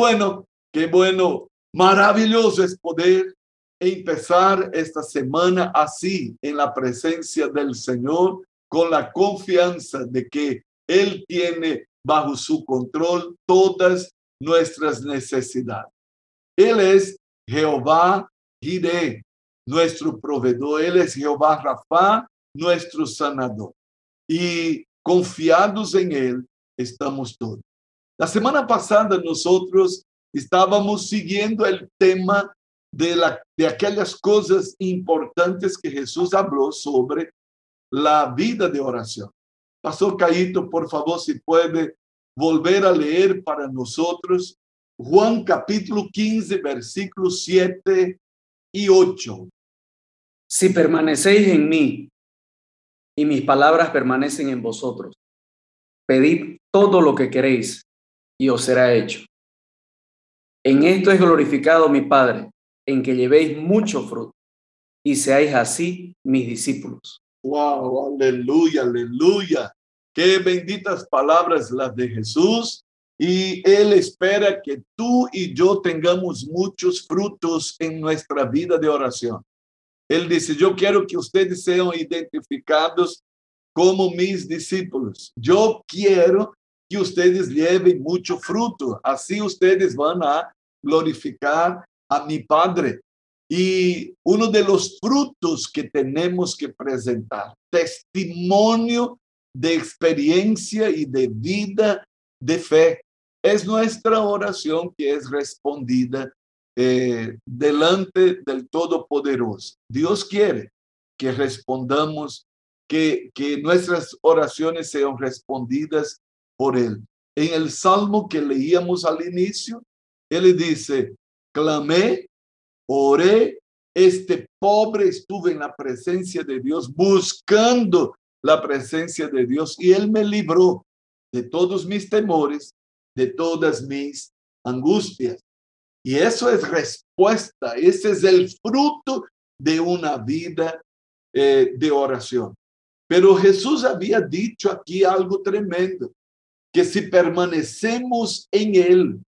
bueno, qué bueno, maravilloso es poder empezar esta semana así en la presencia del Señor con la confianza de que Él tiene bajo su control todas nuestras necesidades. Él es Jehová Jireh, nuestro proveedor. Él es Jehová Rafa, nuestro sanador. Y confiados en Él estamos todos. La semana pasada nosotros estábamos siguiendo el tema de, la, de aquellas cosas importantes que Jesús habló sobre la vida de oración. Pastor Caíto, por favor, si puede volver a leer para nosotros Juan capítulo 15, versículos 7 y 8. Si permanecéis en mí y mis palabras permanecen en vosotros, pedid todo lo que queréis y os será hecho. En esto es glorificado mi Padre, en que llevéis mucho fruto y seáis así mis discípulos. Wow, aleluya, aleluya. Qué benditas palabras las de Jesús. Y Él espera que tú y yo tengamos muchos frutos en nuestra vida de oración. Él dice, yo quiero que ustedes sean identificados como mis discípulos. Yo quiero que ustedes lleven mucho fruto. Así ustedes van a glorificar a mi Padre. Y uno de los frutos que tenemos que presentar, testimonio de experiencia y de vida de fe, es nuestra oración que es respondida eh, delante del Todopoderoso. Dios quiere que respondamos, que, que nuestras oraciones sean respondidas por Él. En el salmo que leíamos al inicio, Él dice, clamé, oré, este pobre estuve en la presencia de Dios, buscando la presencia de Dios, y Él me libró de todos mis temores, de todas mis angustias. Y eso es respuesta, ese es el fruto de una vida eh, de oración. Pero Jesús había dicho aquí algo tremendo, que si permanecemos en Él,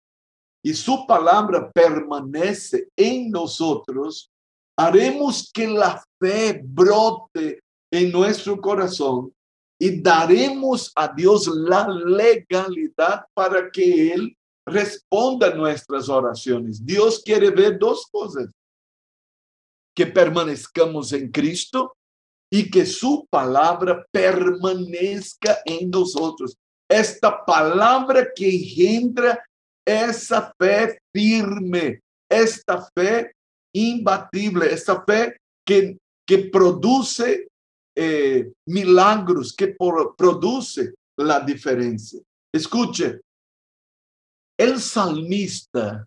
y su palabra permanece en nosotros, haremos que la fe brote en nuestro corazón y daremos a Dios la legalidad para que Él responda nuestras oraciones. Dios quiere ver dos cosas, que permanezcamos en Cristo y que su palabra permanezca en nosotros. Esta palabra que engendra esa fe firme, esta fe imbatible, esta fe que, que produce eh, milagros, que produce la diferencia. Escuche, el salmista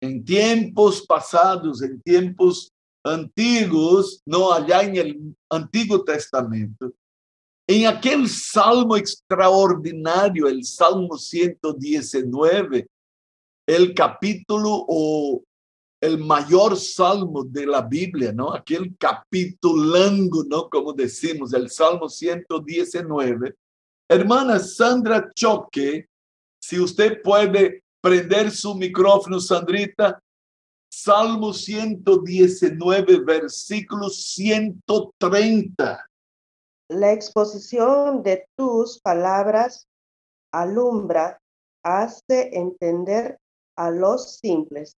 en tiempos pasados, en tiempos antiguos, no allá en el Antiguo Testamento, en aquel salmo extraordinario, el Salmo 119, el capítulo o el mayor salmo de la Biblia, ¿no? Aquel capitulango, ¿no? Como decimos, el Salmo 119. Hermana Sandra Choque, si usted puede prender su micrófono, Sandrita, Salmo 119, versículo 130. La exposición de tus palabras alumbra, hace entender a los simples.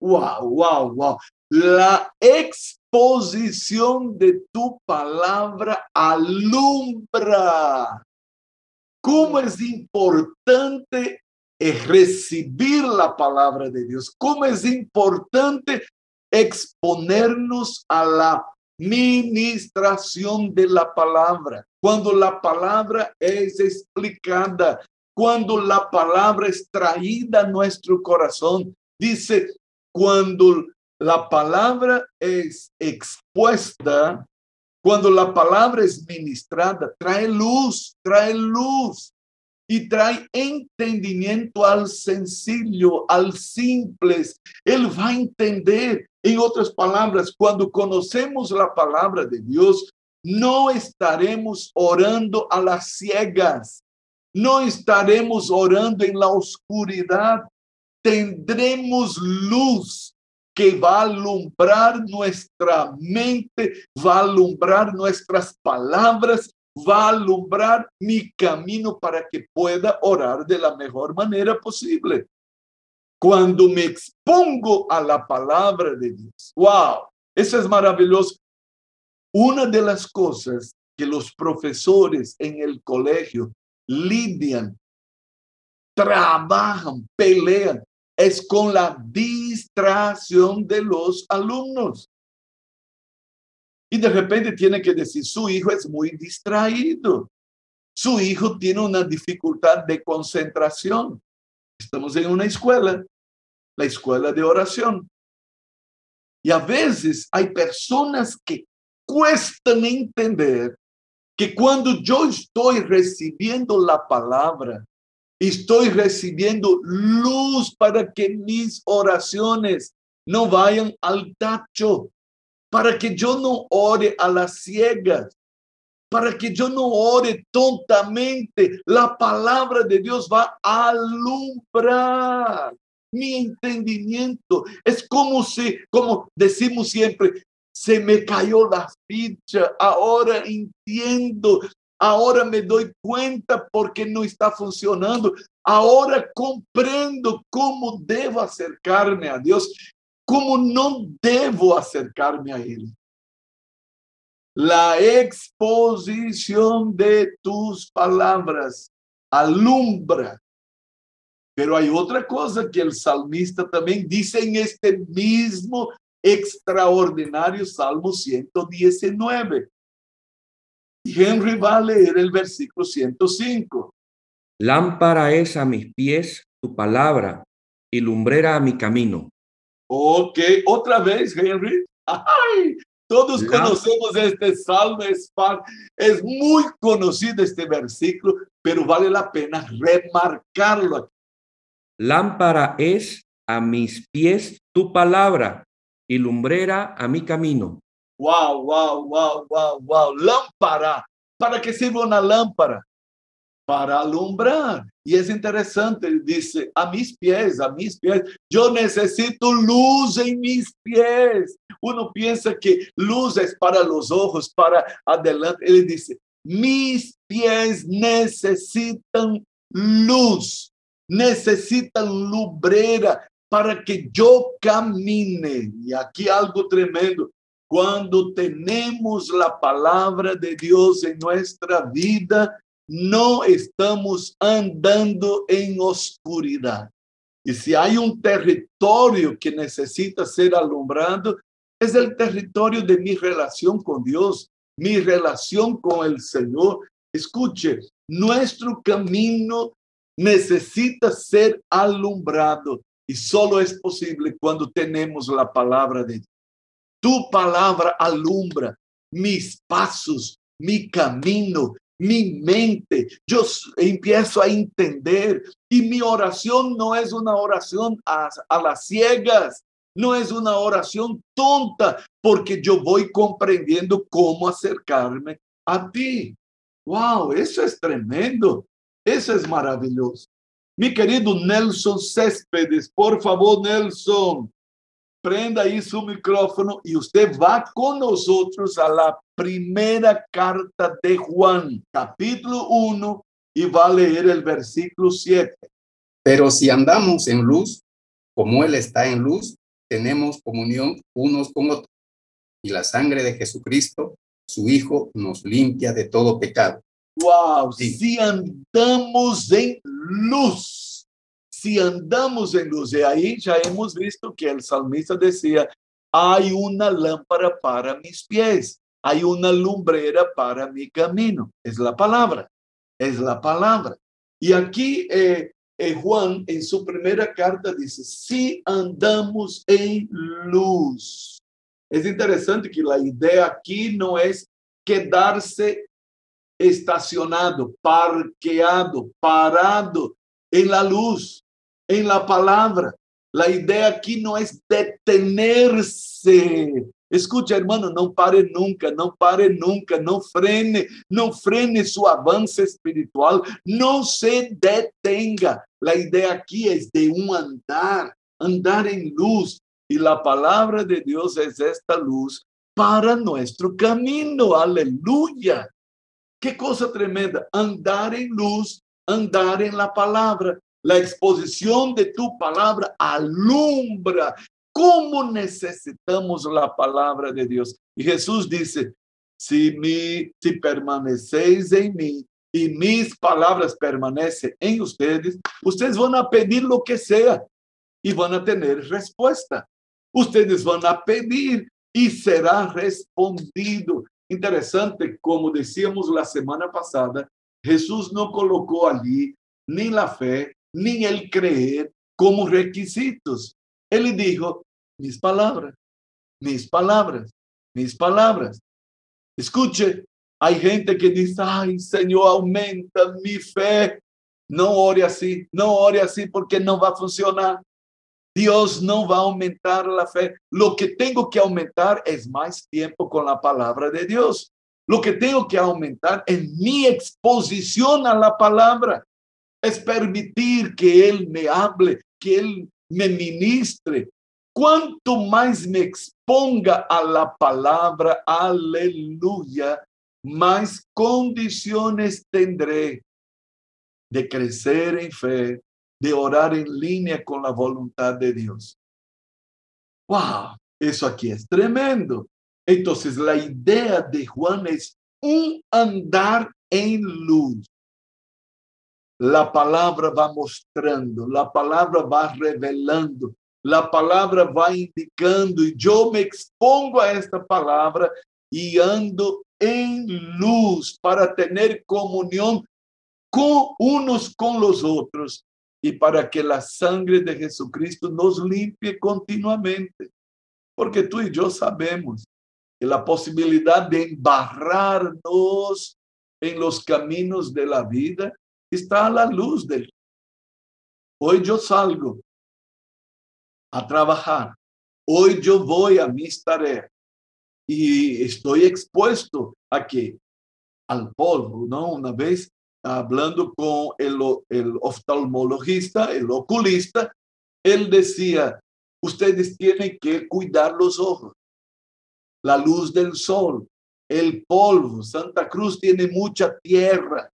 Wow, wow, wow. La exposición de tu palabra alumbra. ¿Cómo es importante recibir la palabra de Dios? ¿Cómo es importante exponernos a la ministración de la palabra? Cuando la palabra es explicada, cuando la palabra es traída a nuestro corazón. Dice, cuando la palabra es expuesta, cuando la palabra es ministrada, trae luz, trae luz y trae entendimiento al sencillo, al simple. Él va a entender. En otras palabras, cuando conocemos la palabra de Dios, no estaremos orando a las ciegas. No estaremos orando en la oscuridad, tendremos luz que va a alumbrar nuestra mente, va a alumbrar nuestras palabras, va a alumbrar mi camino para que pueda orar de la mejor manera posible. Cuando me expongo a la palabra de Dios, wow, eso es maravilloso. Una de las cosas que los profesores en el colegio lidian, trabajan, pelean, es con la distracción de los alumnos. Y de repente tiene que decir, su hijo es muy distraído. Su hijo tiene una dificultad de concentración. Estamos en una escuela, la escuela de oración. Y a veces hay personas que cuestan entender que cuando yo estoy recibiendo la palabra, estoy recibiendo luz para que mis oraciones no vayan al tacho, para que yo no ore a las ciegas, para que yo no ore tontamente. La palabra de Dios va a alumbrar mi entendimiento. Es como si, como decimos siempre, se me cayó la ficha, ahora entiendo, ahora me doy cuenta porque no está funcionando, ahora comprendo cómo debo acercarme a Dios cómo no debo acercarme a Él. La exposición de tus palabras alumbra. Pero hay otra cosa que el salmista también dice en este mismo extraordinario Salmo 119. Henry va a leer el versículo 105. Lámpara es a mis pies tu palabra y lumbrera a mi camino. Ok, otra vez, Henry. Ay, todos conocemos este salmo, es, es muy conocido este versículo, pero vale la pena remarcarlo aquí. Lámpara es a mis pies tu palabra y lumbrera a mi camino. Wow, wow, wow, wow, wow. Lámpara. ¿Para qué sirve una lámpara? Para alumbrar. Y es interesante, dice, a mis pies, a mis pies, yo necesito luz en mis pies. Uno piensa que luz es para los ojos, para adelante. Él dice, mis pies necesitan luz, necesitan lumbrera para que yo camine. Y aquí algo tremendo. Cuando tenemos la palabra de Dios en nuestra vida, no estamos andando en oscuridad. Y si hay un territorio que necesita ser alumbrado, es el territorio de mi relación con Dios, mi relación con el Señor. Escuche, nuestro camino necesita ser alumbrado y solo es posible cuando tenemos la palabra de Dios. Tu palabra alumbra mis pasos, mi camino, mi mente, yo empiezo a entender. Y mi oración no es una oración a, las ciegas, no es una oración tonta, porque yo voy comprendiendo cómo acercarme a ti. Wow, eso es tremendo, eso es maravilloso. Mi querido Nelson Céspedes, por favor, Nelson, prenda ahí su micrófono y usted va con nosotros a la primera carta de Juan, capítulo 1, y va a leer el versículo 7. Pero si andamos en luz, como Él está en luz, tenemos comunión unos con otros. Y la sangre de Jesucristo, su Hijo, nos limpia de todo pecado. Wow, si andamos en luz, si andamos en luz, y ahí ya hemos visto que el salmista decía, hay una lámpara para mis pies hay una lumbrera para mi camino. Es la palabra, es la palabra. Y aquí eh, eh, Juan en su primera carta dice, si andamos en luz. Es interesante que la idea aquí no es quedarse estacionado, parqueado, parado en la luz, en la palabra. La idea aquí no es detenerse Escute, hermano, não pare nunca, não pare nunca, não frene, não frene seu avanço espiritual, não se detenga. la idea aquí es de un andar, andar en luz. Y la palabra de Dios es esta luz para nuestro camino. Aleluya. Qué cosa tremenda. Andar en luz, andar en la palabra. La exposición de tu palabra alumbra. ¿Cómo necesitamos la palabra de Dios? Y Jesús dice, si, mi, si permanecéis en mí y mis palabras permanecen en ustedes, ustedes van a pedir lo que sea y van a tener respuesta. Ustedes van a pedir y será respondido. Interesante, como decíamos la semana pasada, Jesús no colocó allí ni la fe ni el creer como requisitos. Él dijo, mis palabras, mis palabras, mis palabras. Escuche, hay gente que dice, ay, Señor, aumenta mi fe. No ore así, no ore así porque no va a funcionar. Dios no va a aumentar la fe. Lo que tengo que aumentar es más tiempo con la palabra de Dios. Lo que tengo que aumentar es mi exposición a la palabra. Es permitir que Él me hable, que Él me ministre. Cuanto más me exponga a la palabra, aleluya, más condiciones tendré de crecer en fe, de orar en línea con la voluntad de Dios. ¡Wow! Eso aquí es tremendo. Entonces, la idea de Juan es un andar en luz. La palabra va mostrando, la palabra va revelando, la palabra va indicando y yo me expongo a esta palabra y ando en luz para tener comunión con unos con los otros y para que la sangre de Jesucristo nos limpie continuamente. Porque tú y yo sabemos que la posibilidad de embarrarnos en los caminos de la vida está la luz del. Hoy yo salgo a trabajar. Hoy yo voy a mis tareas y estoy expuesto a que al polvo, ¿no? Una vez hablando con el, el oftalmologista, el oculista, él decía, ustedes tienen que cuidar los ojos, la luz del sol, el polvo. Santa Cruz tiene mucha tierra,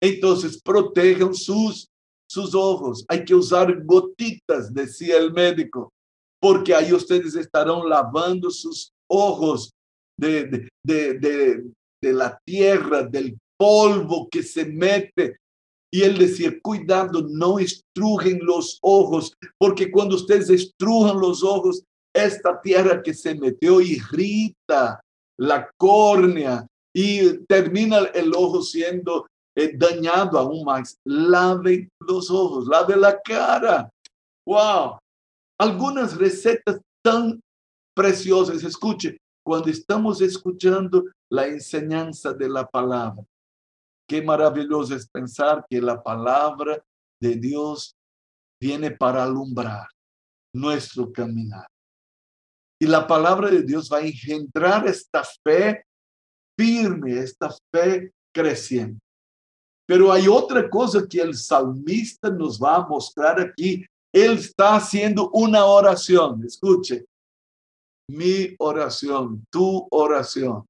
entonces protejan sus, sus ojos. Hay que usar gotitas, decía el médico, porque ahí ustedes estarán lavando sus ojos de, de, de, de la tierra, del polvo que se mete. Y él decía, cuidado, no estrujen los ojos, porque cuando ustedes estrujan los ojos, esta tierra que se metió irrita la córnea y termina el ojo siendo eh, dañado aún más. Lave los ojos, lave la cara. Wow. Algunas recetas tan preciosas. Escuche, cuando estamos escuchando la enseñanza de la palabra, Qué maravilloso es pensar que la palabra de Dios viene para alumbrar nuestro caminar. Y la palabra de Dios va a engendrar esta fe firme, esta fe creciente. Pero hay otra cosa que el salmista nos va a mostrar aquí. Él está haciendo una oración. Escuche, mi oración, tu oración.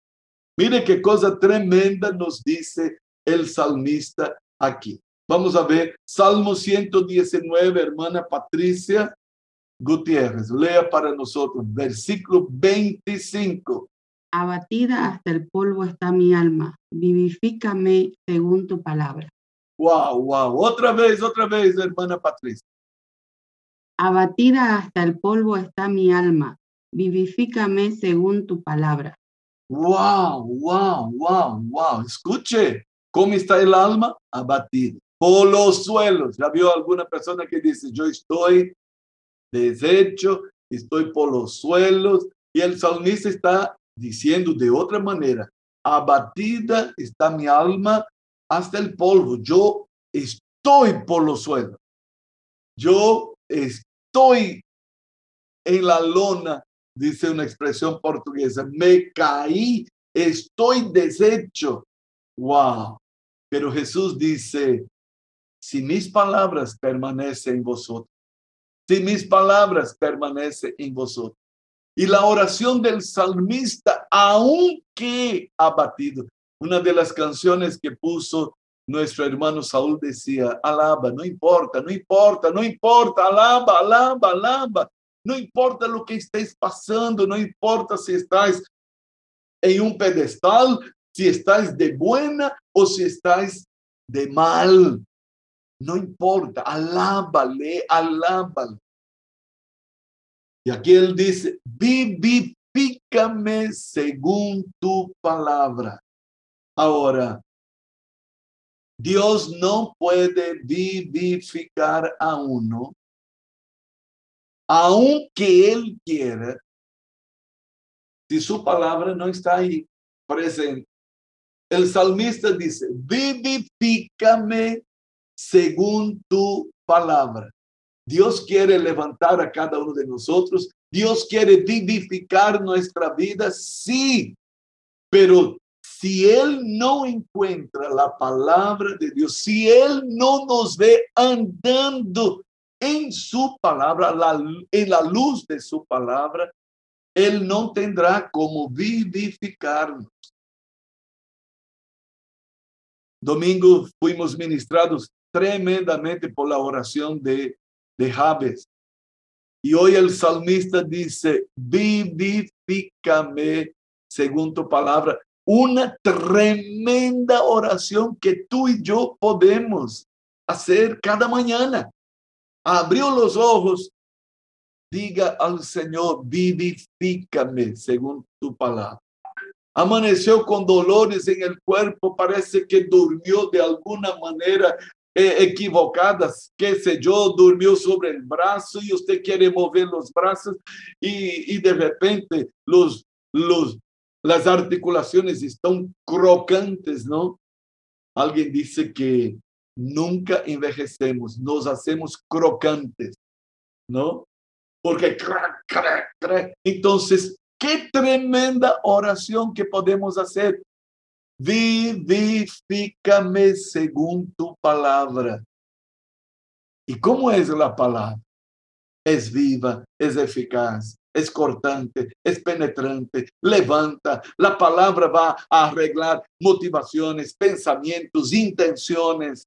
Mire qué cosa tremenda nos dice el salmista aquí. Vamos a ver Salmo 119, hermana Patricia Gutiérrez. Lea para nosotros, versículo 25. Abatida hasta el polvo está mi alma, vivifícame según tu palabra. Wow, wow. Otra vez, otra vez, hermana Patricia. Abatida hasta el polvo está mi alma, vivifícame según tu palabra. Wow, wow, wow, wow. Escuche, ¿Cómo está el alma? Abatido. Por los suelos. ¿Ya vio alguna persona que dice, yo estoy deshecho, estoy por los suelos? Y el salmista está diciendo de otra manera, abatida está mi alma hasta el polvo. Yo estoy por los suelos. Yo estoy en la lona, dice una expresión portuguesa. Me caí, estoy deshecho. Wow. Pero Jesús dice, si mis palabras permanecen en vosotros, si mis palabras permanecen en vosotros. Y la oración del salmista, aunque abatido, una de las canciones que puso nuestro hermano Saúl decía, alaba, no importa, no importa, no importa, alaba, alaba, alaba. No importa lo que estés pasando, no importa si estás en un pedestal, si estás de buena o si estás de mal. No importa, alábale, alábale. Y aquí él dice, vivifícame según tu palabra. Ahora, Dios no puede vivificar a uno, aunque Él quiera, si su palabra no está ahí presente. El salmista dice, vivifícame según tu palabra. Dios quiere levantar a cada uno de nosotros. Dios quiere vivificar nuestra vida, sí, pero si Él no encuentra la palabra de Dios, si Él no nos ve andando en su palabra, en la luz de su palabra, Él no tendrá como vivificarnos. Domingo fuimos ministrados tremendamente por la oración de, de Jabes. Y hoy el salmista dice, vivifícame según tu palabra una tremenda oración que tú y yo podemos hacer cada mañana. Abrió los ojos, diga al Señor, vivifícame según tu palabra. Amaneció con dolores en el cuerpo, parece que durmió de alguna manera eh, equivocada, qué sé yo, durmió sobre el brazo y usted quiere mover los brazos y, y de repente los, los, las articulaciones están crocantes, ¿no? Alguien dice que nunca envejecemos, nos hacemos crocantes, ¿no? Porque. Entonces, qué tremenda oración que podemos hacer. Vivifícame según tu palabra. ¿Y cómo es la palabra? Es viva, es eficaz, es cortante, es penetrante, levanta. La palabra va a arreglar motivaciones, pensamientos, intenciones.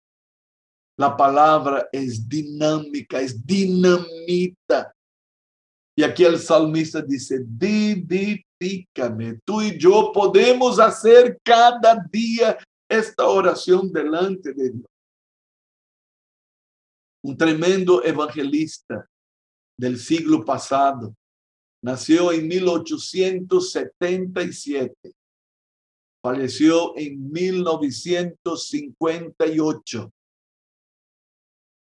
La palabra es dinámica, es dinamita. Y aquí el salmista dice, vivifícame. Tú y yo podemos hacer cada día esta oración delante de Dios. Un tremendo evangelista del siglo pasado Nació en 1877. Falleció en 1958.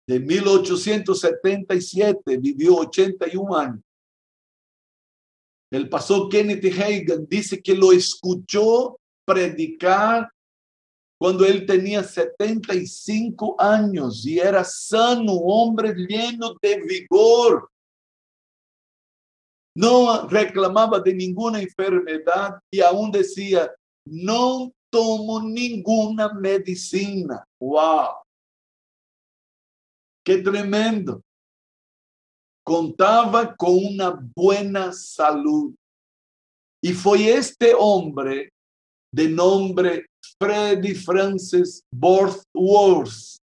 De 1877 vivió 81 años. El pastor Kenneth Hagan dice que lo escuchó predicar cuando él tenía 75 años y era sano, hombre lleno de vigor no reclamaba de ninguna enfermedad y aún decía, no tomo ninguna medicina. ¡Wow! ¡Qué tremendo! Contaba con una buena salud. Y fue este hombre de nombre Freddy Francis Borthworth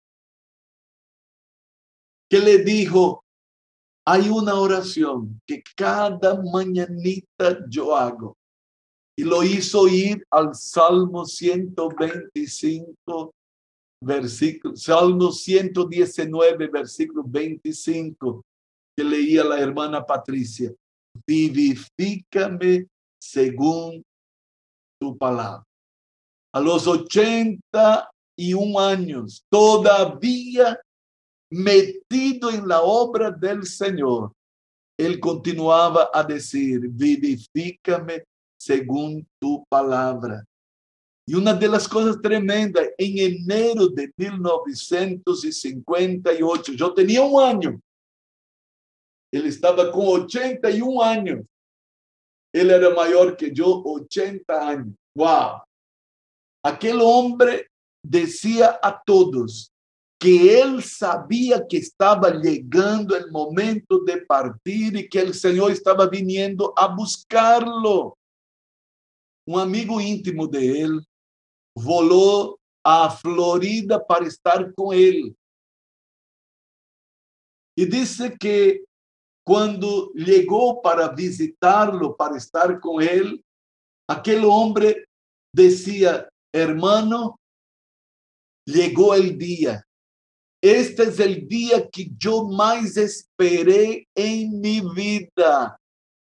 que le dijo, hay una oración que cada mañanita yo hago. Y lo hizo ir al Salmo 125, versículo, Salmo 119, versículo 25, que leía la hermana Patricia. Vivifícame según tu palabra. A los 81 años, todavía metido en la obra del Señor, él continuaba a decir, vivifícame según tu palabra. Y una de las cosas tremendas, en enero de 1958, yo tenía un año, él estaba con 81 años, él era mayor que yo, 80 años. ¡Wow! Aquel hombre decía a todos, que él sabía que estaba llegando el momento de partir y que el Señor estaba viniendo a buscarlo. Un amigo íntimo de él voló a Florida para estar con él. Y dice que cuando llegó para visitarlo, para estar con él, aquel hombre decía, hermano, llegó el día. Este es el día que yo más esperé en mi vida.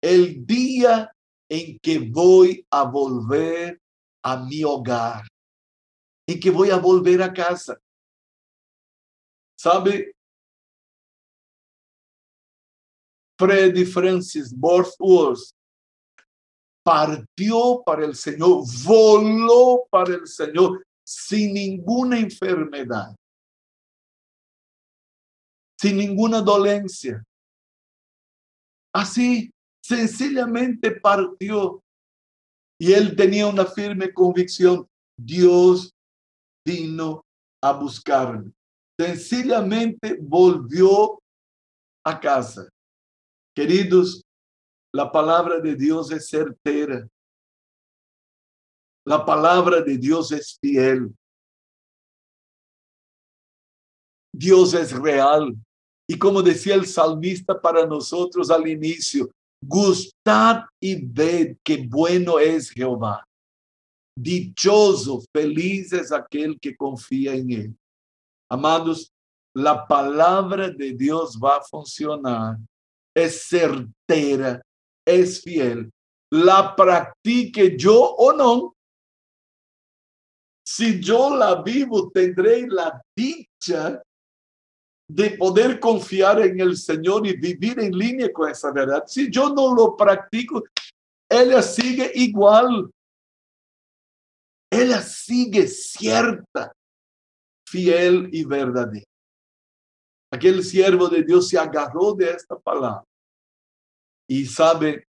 El día en que voy a volver a mi hogar. En que voy a volver a casa. ¿Sabe? Freddy Francis Borthworth partió para el Señor, voló para el Señor sin ninguna enfermedad, sin ninguna dolencia. Así, sencillamente partió. Y él tenía una firme convicción, Dios vino a buscarme. Sencillamente volvió a casa. Queridos, la palabra de Dios es certera. La palabra de Dios es fiel. Dios es real. Y como decía el salmista para nosotros al inicio, gustad y ved que bueno es Jehová. Dichoso, feliz es aquel que confía en él. Amados, la palabra de Dios va a funcionar es certera, es fiel, la practique yo o no. Si yo la vivo, tendré la dicha de poder confiar en el Señor y vivir en línea con esa verdad. Si yo no lo practico, ella sigue igual. Ella sigue cierta, fiel y verdadera. Aquel siervo de Dios se agarró de esta palabra. Y sabe,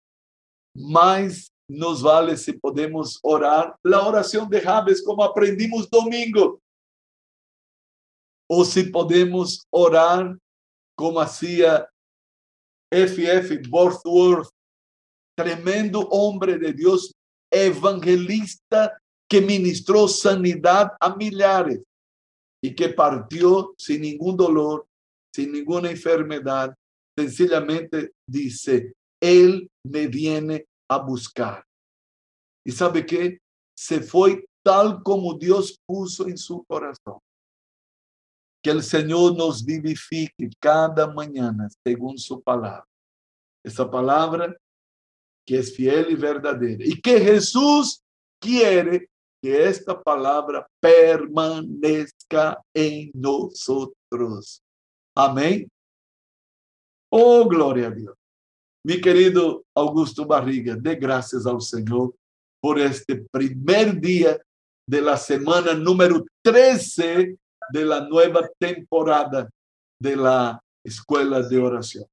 más nos vale si podemos orar la oración de Javes como aprendimos domingo. O si podemos orar como hacía F.F. Borthworth, tremendo hombre de Dios, evangelista que ministró sanidad a millares y que partió sin ningún dolor sin ninguna enfermedad, sencillamente dice, Él me viene a buscar. ¿Y sabe qué? Se fue tal como Dios puso en su corazón. Que el Señor nos vivifique cada mañana según su palabra. Esa palabra que es fiel y verdadera. Y que Jesús quiere que esta palabra permanezca en nosotros. Amém? Oh, glória a Deus. Mi querido Augusto Barriga, dê graças ao Senhor por este primeiro dia de la semana número 13 de la nueva temporada de la Escuela de Oración.